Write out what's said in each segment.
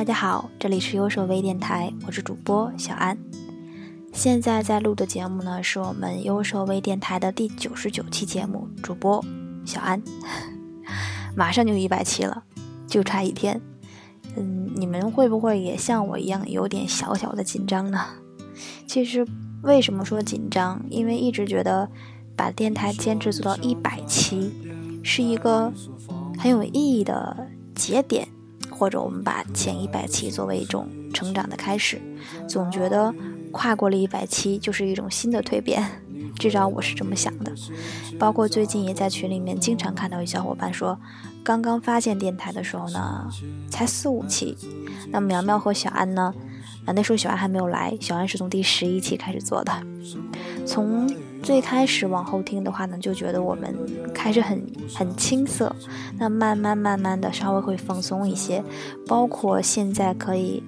大家好，这里是优手微电台，我是主播小安。现在在录的节目呢，是我们优手微电台的第九十九期节目，主播小安。马上就一百期了，就差一天。嗯，你们会不会也像我一样有点小小的紧张呢？其实为什么说紧张？因为一直觉得把电台坚持做到一百期是一个很有意义的节点。或者我们把前一百期作为一种成长的开始，总觉得跨过了一百期就是一种新的蜕变，至少我是这么想的。包括最近也在群里面经常看到有小伙伴说，刚刚发现电台的时候呢，才四五期。那苗苗和小安呢？啊，那时候小安还没有来，小安是从第十一期开始做的，从。最开始往后听的话呢，就觉得我们开始很很青涩，那慢慢慢慢的稍微会放松一些，包括现在可以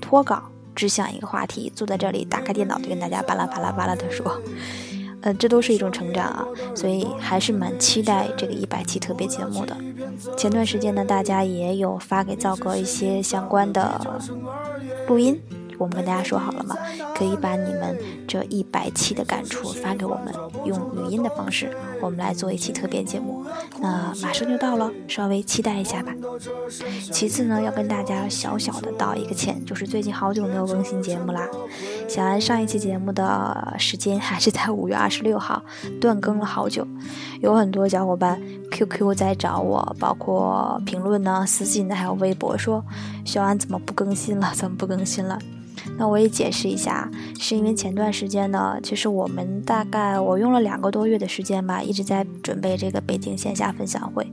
脱稿，只想一个话题，坐在这里打开电脑就跟大家巴拉巴拉巴拉的说，呃，这都是一种成长啊，所以还是蛮期待这个一百期特别节目的。前段时间呢，大家也有发给赵哥一些相关的录音。我们跟大家说好了嘛，可以把你们这一百期的感触发给我们，用语音的方式，我们来做一期特别节目。那马上就到了，稍微期待一下吧。其次呢，要跟大家小小的道一个歉，就是最近好久没有更新节目啦。小安上一期节目的时间还是在五月二十六号，断更了好久，有很多小伙伴 QQ 在找我，包括评论呢、私信呢，还有微博说小安怎么不更新了？怎么不更新了？那我也解释一下，是因为前段时间呢，其实我们大概我用了两个多月的时间吧，一直在准备这个北京线下分享会，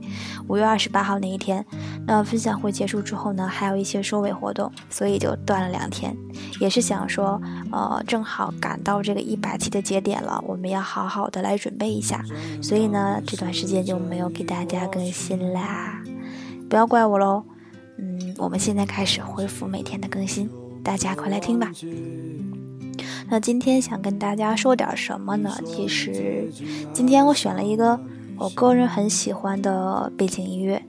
五月二十八号那一天。那分享会结束之后呢，还有一些收尾活动，所以就断了两天。也是想说，呃，正好赶到这个一百期的节点了，我们要好好的来准备一下，所以呢，这段时间就没有给大家更新啦，不要怪我喽。嗯，我们现在开始恢复每天的更新。大家快来听吧。那今天想跟大家说点什么呢？其实今天我选了一个我个人很喜欢的背景音乐，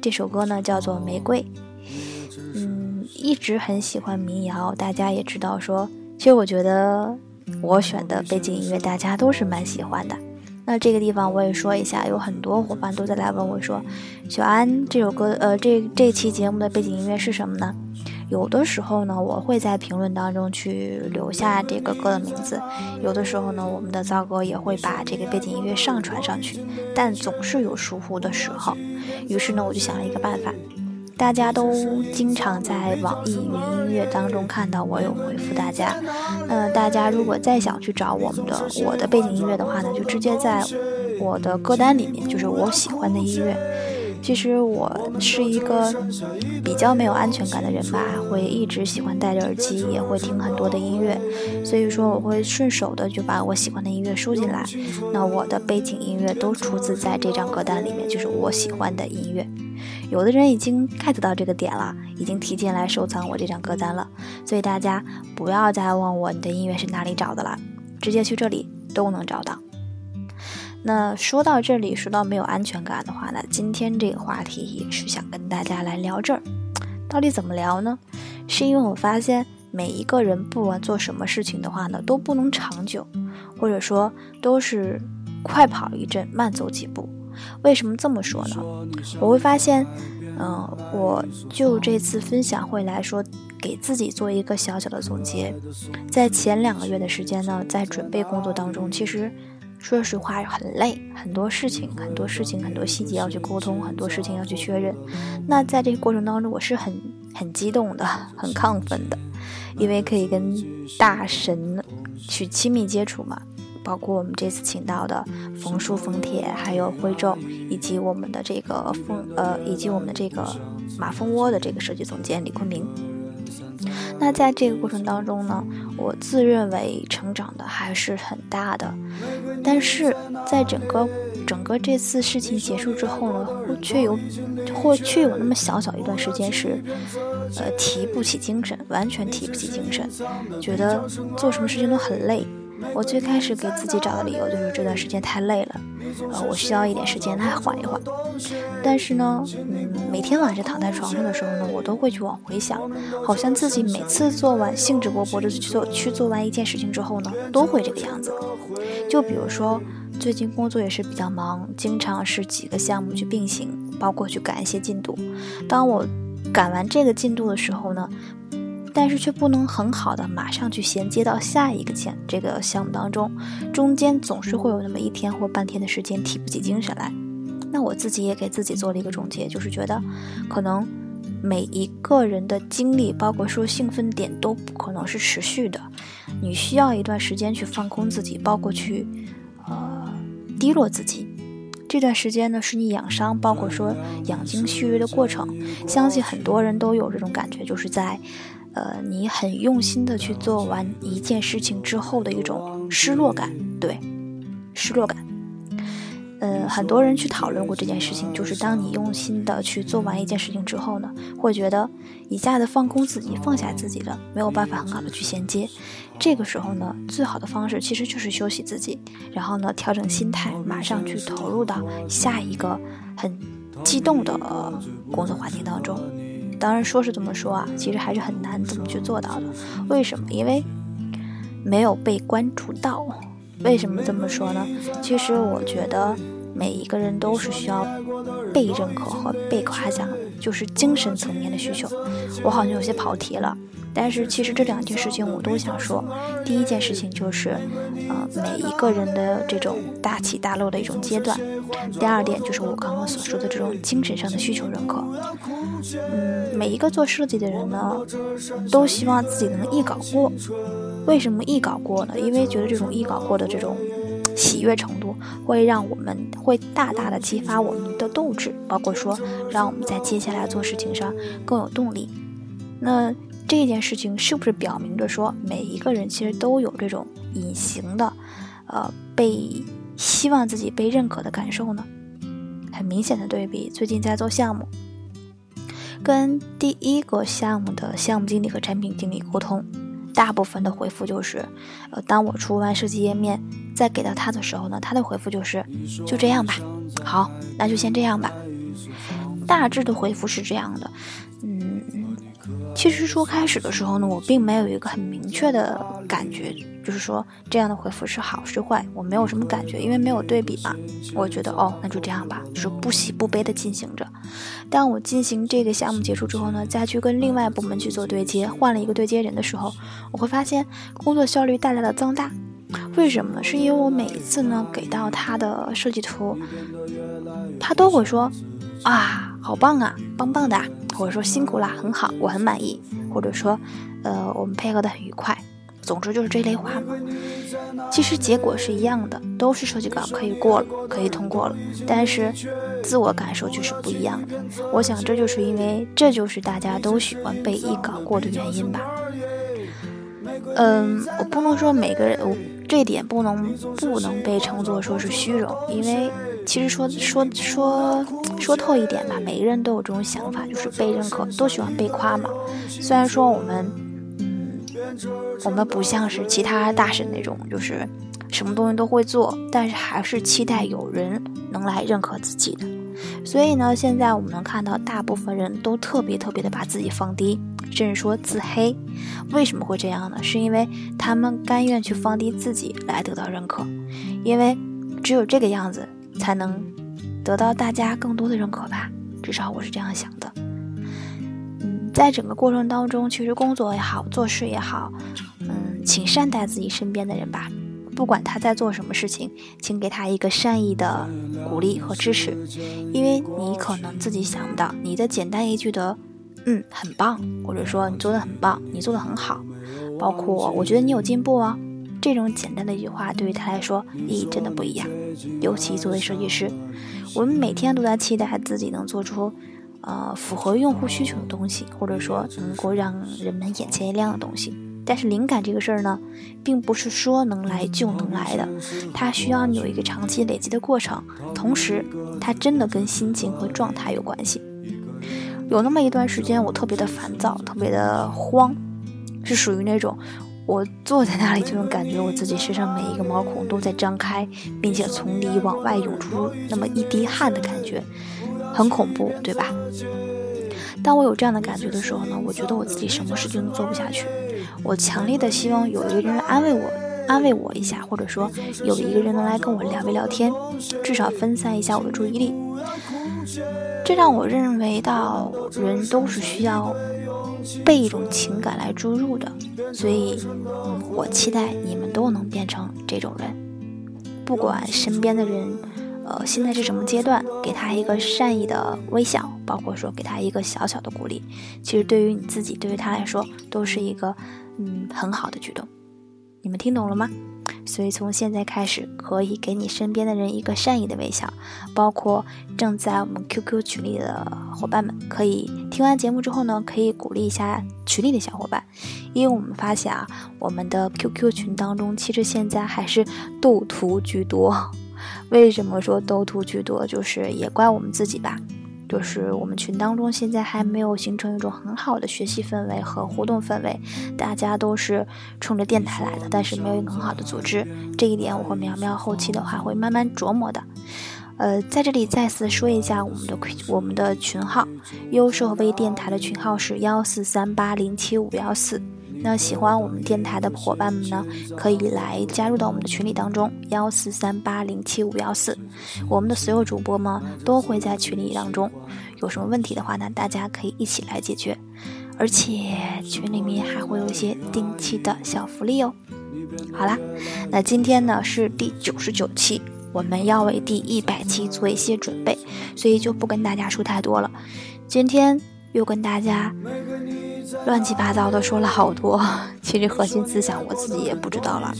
这首歌呢叫做《玫瑰》。嗯，一直很喜欢民谣，大家也知道说，其实我觉得我选的背景音乐大家都是蛮喜欢的。那这个地方我也说一下，有很多伙伴都在来问我说，小安这首歌，呃，这这期节目的背景音乐是什么呢？有的时候呢，我会在评论当中去留下这个歌的名字；有的时候呢，我们的造哥也会把这个背景音乐上传上去，但总是有疏忽的时候。于是呢，我就想了一个办法，大家都经常在网易云音乐当中看到我有回复大家。那大家如果再想去找我们的我的背景音乐的话呢，就直接在我的歌单里面，就是我喜欢的音乐。其实我是一个比较没有安全感的人吧，会一直喜欢戴着耳机，也会听很多的音乐，所以说我会顺手的就把我喜欢的音乐输进来。那我的背景音乐都出自在这张歌单里面，就是我喜欢的音乐。有的人已经 get 到这个点了，已经提前来收藏我这张歌单了，所以大家不要再问我你的音乐是哪里找的了，直接去这里都能找到。那说到这里，说到没有安全感的话呢，今天这个话题也是想跟大家来聊这儿。到底怎么聊呢？是因为我发现每一个人不管做什么事情的话呢，都不能长久，或者说都是快跑一阵，慢走几步。为什么这么说呢？我会发现，嗯，我就这次分享会来说，给自己做一个小小的总结。在前两个月的时间呢，在准备工作当中，其实。说实话很累，很多事情，很多事情，很多细节要去沟通，很多事情要去确认。那在这个过程当中，我是很很激动的，很亢奋的，因为可以跟大神去亲密接触嘛。包括我们这次请到的冯叔、冯铁，还有徽宙，以及我们的这个凤呃，以及我们的这个马蜂窝的这个设计总监李坤明。那在这个过程当中呢，我自认为成长的还是很大的，但是在整个整个这次事情结束之后呢，却有或却有那么小小一段时间是，呃，提不起精神，完全提不起精神，觉得做什么事情都很累。我最开始给自己找的理由就是这段时间太累了，呃，我需要一点时间来缓一缓。但是呢，嗯，每天晚上躺在床上的时候呢，我都会去往回想，好像自己每次做完兴致勃勃的去做去做完一件事情之后呢，都会这个样子。就比如说最近工作也是比较忙，经常是几个项目去并行，包括去赶一些进度。当我赶完这个进度的时候呢。但是却不能很好的马上去衔接到下一个项这个项目当中，中间总是会有那么一天或半天的时间提不起精神来。那我自己也给自己做了一个总结，就是觉得可能每一个人的精力，包括说兴奋点都不可能是持续的，你需要一段时间去放空自己，包括去呃低落自己。这段时间呢，是你养伤，包括说养精蓄锐的过程。相信很多人都有这种感觉，就是在。呃，你很用心的去做完一件事情之后的一种失落感，对，失落感。呃，很多人去讨论过这件事情，就是当你用心的去做完一件事情之后呢，会觉得一下子放空自己，放下自己了，没有办法很好的去衔接。这个时候呢，最好的方式其实就是休息自己，然后呢，调整心态，马上去投入到下一个很激动的工作环境当中。当然说是这么说啊，其实还是很难怎么去做到的。为什么？因为没有被关注到。为什么这么说呢？其实我觉得每一个人都是需要被认可和被夸奖，就是精神层面的需求。我好像有些跑题了。但是其实这两件事情我都想说。第一件事情就是，呃，每一个人的这种大起大落的一种阶段。第二点就是我刚刚所说的这种精神上的需求认可。嗯，每一个做设计的人呢，都希望自己能一稿过。为什么一稿过呢？因为觉得这种一稿过的这种喜悦程度，会让我们会大大的激发我们的斗志，包括说让我们在接下来做事情上更有动力。那。这件事情是不是表明着说，每一个人其实都有这种隐形的，呃，被希望自己被认可的感受呢？很明显的对比，最近在做项目，跟第一个项目的项目经理和产品经理沟通，大部分的回复就是，呃，当我出完设计页面再给到他的时候呢，他的回复就是就这样吧，好，那就先这样吧。大致的回复是这样的。其实说开始的时候呢，我并没有一个很明确的感觉，就是说这样的回复是好是坏，我没有什么感觉，因为没有对比嘛。我觉得哦，那就这样吧，就是不喜不悲的进行着。当我进行这个项目结束之后呢，再去跟另外部门去做对接，换了一个对接人的时候，我会发现工作效率大大的增大。为什么呢？是因为我每一次呢给到他的设计图，他都会说啊，好棒啊，棒棒的。或者说辛苦啦，很好，我很满意。或者说，呃，我们配合的很愉快。总之就是这类话嘛。其实结果是一样的，都是设计稿可以过了，可以通过了。但是自我感受却是不一样的。我想这就是因为这就是大家都喜欢被一稿过的原因吧。嗯，我不能说每个人，我这点不能不能被称作说是虚荣，因为。其实说说说说透一点吧，每个人都有这种想法，就是被认可，都喜欢被夸嘛。虽然说我们，嗯，我们不像是其他大神那种，就是什么东西都会做，但是还是期待有人能来认可自己的。所以呢，现在我们能看到，大部分人都特别特别的把自己放低，甚至说自黑。为什么会这样呢？是因为他们甘愿去放低自己来得到认可，因为只有这个样子。才能得到大家更多的认可吧，至少我是这样想的。嗯，在整个过程当中，其实工作也好，做事也好，嗯，请善待自己身边的人吧。不管他在做什么事情，请给他一个善意的鼓励和支持，因为你可能自己想不到，你的简单一句的“嗯，很棒”，或者说“你做的很棒，你做的很好”，包括“我觉得你有进步哦”。这种简单的一句话，对于他来说意义真的不一样。尤其作为设计师，我们每天都在期待自己能做出，呃，符合用户需求的东西，或者说能够让人们眼前一亮的东西。但是灵感这个事儿呢，并不是说能来就能来的，它需要你有一个长期累积的过程。同时，它真的跟心情和状态有关系。有那么一段时间，我特别的烦躁，特别的慌，是属于那种。我坐在那里就能感觉我自己身上每一个毛孔都在张开，并且从里往外涌出那么一滴汗的感觉，很恐怖，对吧？当我有这样的感觉的时候呢，我觉得我自己什么事情都做不下去。我强烈的希望有一个人安慰我，安慰我一下，或者说有一个人能来跟我聊一聊天，至少分散一下我的注意力。这让我认为到人都是需要被一种情感来注入的，所以我期待你们都能变成这种人，不管身边的人。呃，现在是什么阶段？给他一个善意的微笑，包括说给他一个小小的鼓励，其实对于你自己，对于他来说，都是一个嗯很好的举动。你们听懂了吗？所以从现在开始，可以给你身边的人一个善意的微笑，包括正在我们 QQ 群里的伙伴们，可以听完节目之后呢，可以鼓励一下群里的小伙伴，因为我们发现啊，我们的 QQ 群当中，其实现在还是斗图居多。为什么说斗图居多？就是也怪我们自己吧。就是我们群当中现在还没有形成一种很好的学习氛围和互动氛围，大家都是冲着电台来的，但是没有一个很好的组织。这一点我和苗苗后期的话会慢慢琢磨的。呃，在这里再次说一下我们的我们的群号，优设微电台的群号是幺四三八零七五幺四。那喜欢我们电台的伙伴们呢，可以来加入到我们的群里当中，幺四三八零七五幺四。我们的所有主播们都会在群里当中，有什么问题的话呢，大家可以一起来解决。而且群里面还会有一些定期的小福利哦。好啦，那今天呢是第九十九期，我们要为第一百期做一些准备，所以就不跟大家说太多了。今天又跟大家。乱七八糟的说了好多，其实核心思想我自己也不知道了，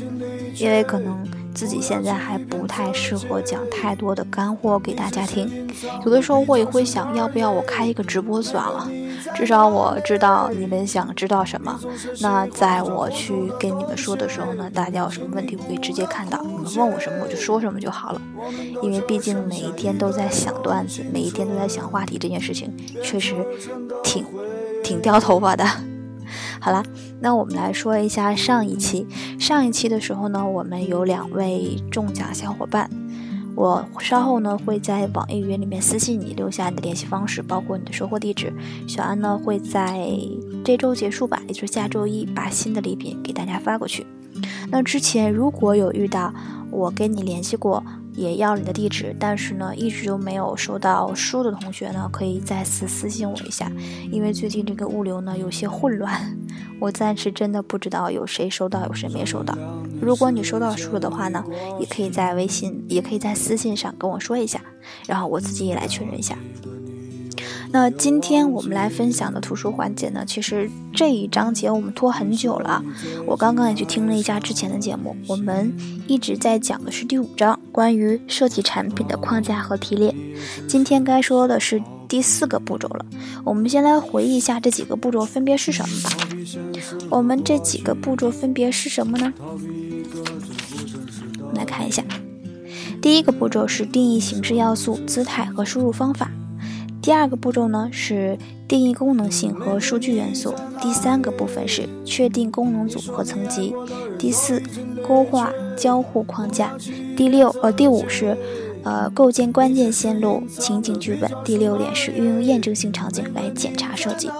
因为可能自己现在还不太适合讲太多的干货给大家听。有的时候我也会想，要不要我开一个直播算了，至少我知道你们想知道什么。那在我去跟你们说的时候呢，大家有什么问题我可以直接看到，你们问我什么我就说什么就好了。因为毕竟每一天都在想段子，每一天都在想话题，这件事情确实挺。挺掉头发的，好了，那我们来说一下上一期。上一期的时候呢，我们有两位中奖小伙伴，我稍后呢会在网易云里面私信你，留下你的联系方式，包括你的收货地址。小安呢会在这周结束吧，也就是下周一，把新的礼品给大家发过去。那之前如果有遇到我跟你联系过。也要你的地址，但是呢，一直都没有收到书的同学呢，可以再次私信我一下，因为最近这个物流呢有些混乱，我暂时真的不知道有谁收到，有谁没收到。如果你收到书的话呢，也可以在微信，也可以在私信上跟我说一下，然后我自己也来确认一下。那今天我们来分享的图书环节呢，其实这一章节我们拖很久了。我刚刚也去听了一下之前的节目，我们一直在讲的是第五章，关于设计产品的框架和提炼。今天该说的是第四个步骤了。我们先来回忆一下这几个步骤分别是什么吧。我们这几个步骤分别是什么呢？我们来看一下，第一个步骤是定义形式要素、姿态和输入方法。第二个步骤呢是定义功能性和数据元素，第三个部分是确定功能组合层级，第四勾画交互框架，第六呃第五是呃构建关键线路情景剧本，第六点是运用验证性场景来检查设计。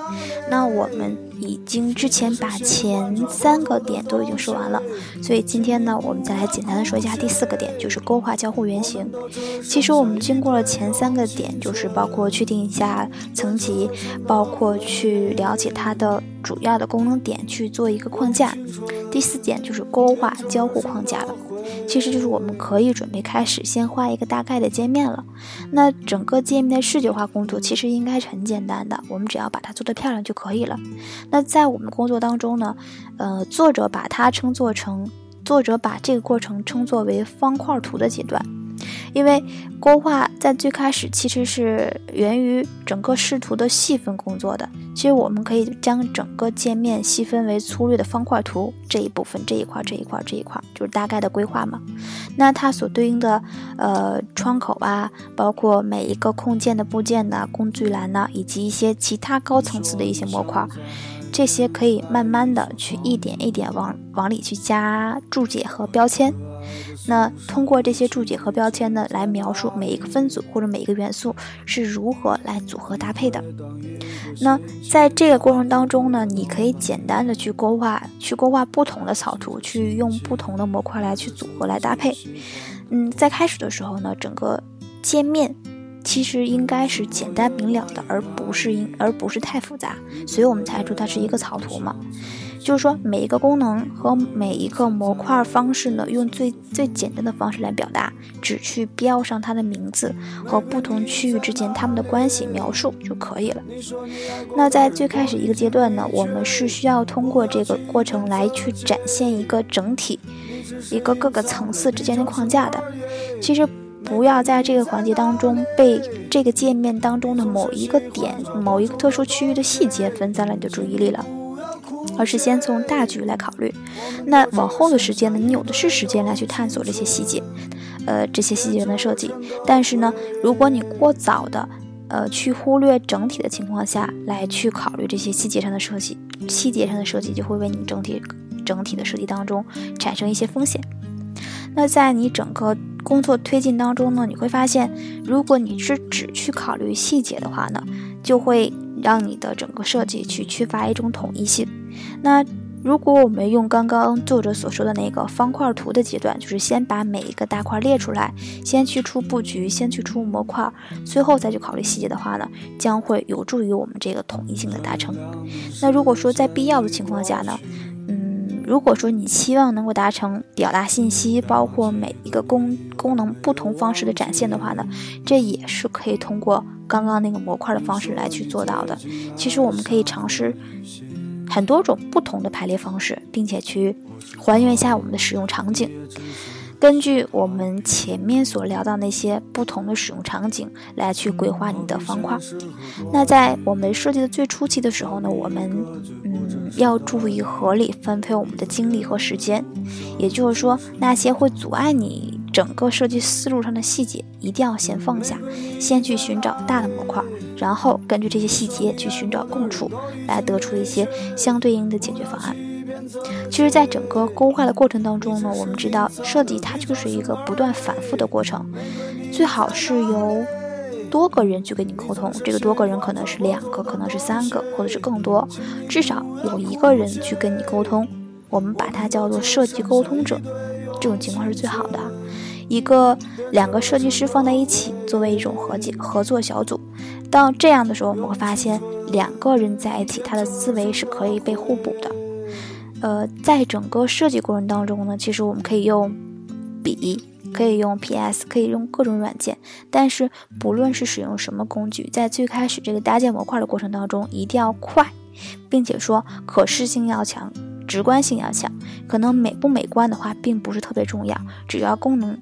那我们。已经之前把前三个点都已经说完了，所以今天呢，我们再来简单的说一下第四个点，就是勾画交互原型。其实我们经过了前三个点，就是包括确定一下层级，包括去了解它的主要的功能点，去做一个框架。第四点就是勾画交互框架了。其实就是我们可以准备开始，先画一个大概的界面了。那整个界面的视觉化工作其实应该是很简单的，我们只要把它做得漂亮就可以了。那在我们工作当中呢，呃，作者把它称作成，作者把这个过程称作为方块图的阶段。因为勾画在最开始其实是源于整个视图的细分工作的。其实我们可以将整个界面细分为粗略的方块图，这一部分这一块这一块这一块就是大概的规划嘛。那它所对应的呃窗口啊，包括每一个控件的部件呢、工具栏呢，以及一些其他高层次的一些模块。这些可以慢慢的去一点一点往往里去加注解和标签。那通过这些注解和标签呢，来描述每一个分组或者每一个元素是如何来组合搭配的。那在这个过程当中呢，你可以简单的去勾画，去勾画不同的草图，去用不同的模块来去组合来搭配。嗯，在开始的时候呢，整个界面其实应该是简单明了的，而不是应而不是太复杂，所以我们才说它是一个草图嘛。就是说，每一个功能和每一个模块方式呢，用最最简单的方式来表达，只去标上它的名字和不同区域之间它们的关系描述就可以了。那在最开始一个阶段呢，我们是需要通过这个过程来去展现一个整体，一个各个层次之间的框架的。其实不要在这个环节当中被这个界面当中的某一个点、某一个特殊区域的细节分散了你的注意力了。而是先从大局来考虑，那往后的时间呢？你有的是时间来去探索这些细节，呃，这些细节的设计。但是呢，如果你过早的，呃，去忽略整体的情况下来去考虑这些细节上的设计，细节上的设计就会为你整体整体的设计当中产生一些风险。那在你整个工作推进当中呢，你会发现，如果你是只去考虑细节的话呢，就会让你的整个设计去缺乏一种统一性。那如果我们用刚刚作者所说的那个方块图的阶段，就是先把每一个大块列出来，先去出布局，先去出模块，最后再去考虑细节的话呢，将会有助于我们这个统一性的达成。那如果说在必要的情况下呢，嗯，如果说你期望能够达成表达信息，包括每一个功功能不同方式的展现的话呢，这也是可以通过刚刚那个模块的方式来去做到的。其实我们可以尝试。很多种不同的排列方式，并且去还原一下我们的使用场景。根据我们前面所聊到那些不同的使用场景来去规划你的方块。那在我们设计的最初期的时候呢，我们嗯要注意合理分配我们的精力和时间。也就是说，那些会阻碍你整个设计思路上的细节，一定要先放下，先去寻找大的模块。然后根据这些细节去寻找共处，来得出一些相对应的解决方案。其实，在整个勾画的过程当中呢，我们知道设计它就是一个不断反复的过程，最好是由多个人去跟你沟通。这个多个人可能是两个，可能是三个，或者是更多，至少有一个人去跟你沟通。我们把它叫做设计沟通者，这种情况是最好的。一个两个设计师放在一起，作为一种合解合作小组。当这样的时候，我们会发现两个人在一起，他的思维是可以被互补的。呃，在整个设计过程当中呢，其实我们可以用笔，可以用 PS，可以用各种软件。但是不论是使用什么工具，在最开始这个搭建模块的过程当中，一定要快，并且说可视性要强，直观性要强。可能美不美观的话，并不是特别重要，只要功能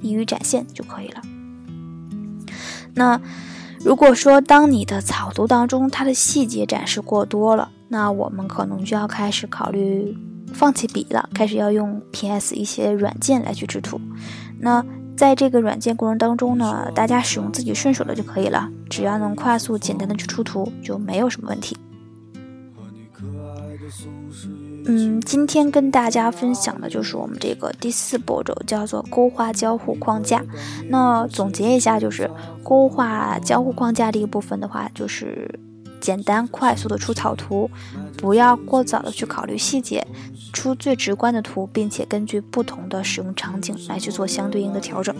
易于展现就可以了。那。如果说当你的草图当中它的细节展示过多了，那我们可能就要开始考虑放弃笔了，开始要用 PS 一些软件来去制图。那在这个软件过程当中呢，大家使用自己顺手的就可以了，只要能快速简单的去出图，就没有什么问题。嗯，今天跟大家分享的就是我们这个第四步骤，叫做勾画交互框架。那总结一下，就是勾画交互框架这一部分的话，就是简单快速的出草图，不要过早的去考虑细节，出最直观的图，并且根据不同的使用场景来去做相对应的调整。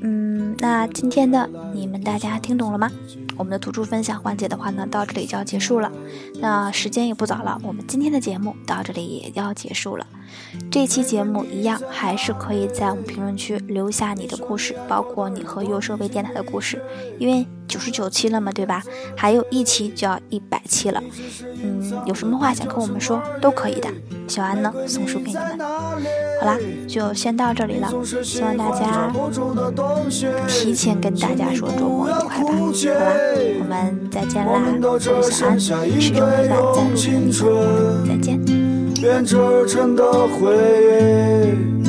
嗯，那今天的你们大家听懂了吗？我们的图书分享环节的话呢，到这里就要结束了。那时间也不早了，我们今天的节目到这里也要结束了。这期节目一样，还是可以在我们评论区留下你的故事，包括你和优设备电台的故事，因为九十九期了嘛，对吧？还有一期就要一百期了。嗯，有什么话想跟我们说，都可以的。小安呢，送书给你们。好啦，就先到这里了，希望大家提前跟大家说周末愉快吧。好啦，我们再见啦，我是小安，始终陪伴在路上的你，编织成的回忆